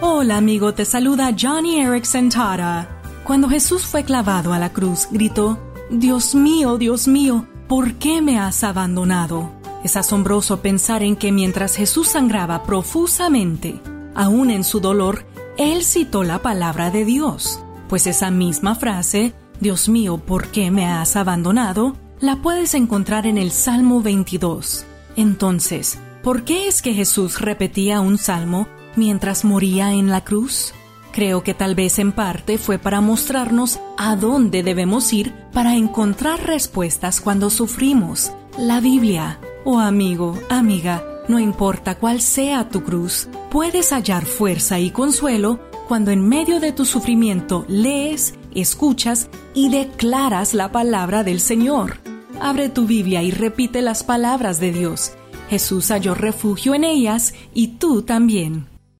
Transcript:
Hola amigo, te saluda Johnny Erickson Tara. Cuando Jesús fue clavado a la cruz, gritó, Dios mío, Dios mío, ¿por qué me has abandonado? Es asombroso pensar en que mientras Jesús sangraba profusamente, aún en su dolor, él citó la palabra de Dios, pues esa misma frase, Dios mío, ¿por qué me has abandonado? la puedes encontrar en el Salmo 22. Entonces, ¿por qué es que Jesús repetía un salmo mientras moría en la cruz? Creo que tal vez en parte fue para mostrarnos a dónde debemos ir para encontrar respuestas cuando sufrimos. La Biblia. Oh amigo, amiga, no importa cuál sea tu cruz, puedes hallar fuerza y consuelo cuando en medio de tu sufrimiento lees, escuchas y declaras la palabra del Señor. Abre tu Biblia y repite las palabras de Dios. Jesús halló refugio en ellas y tú también.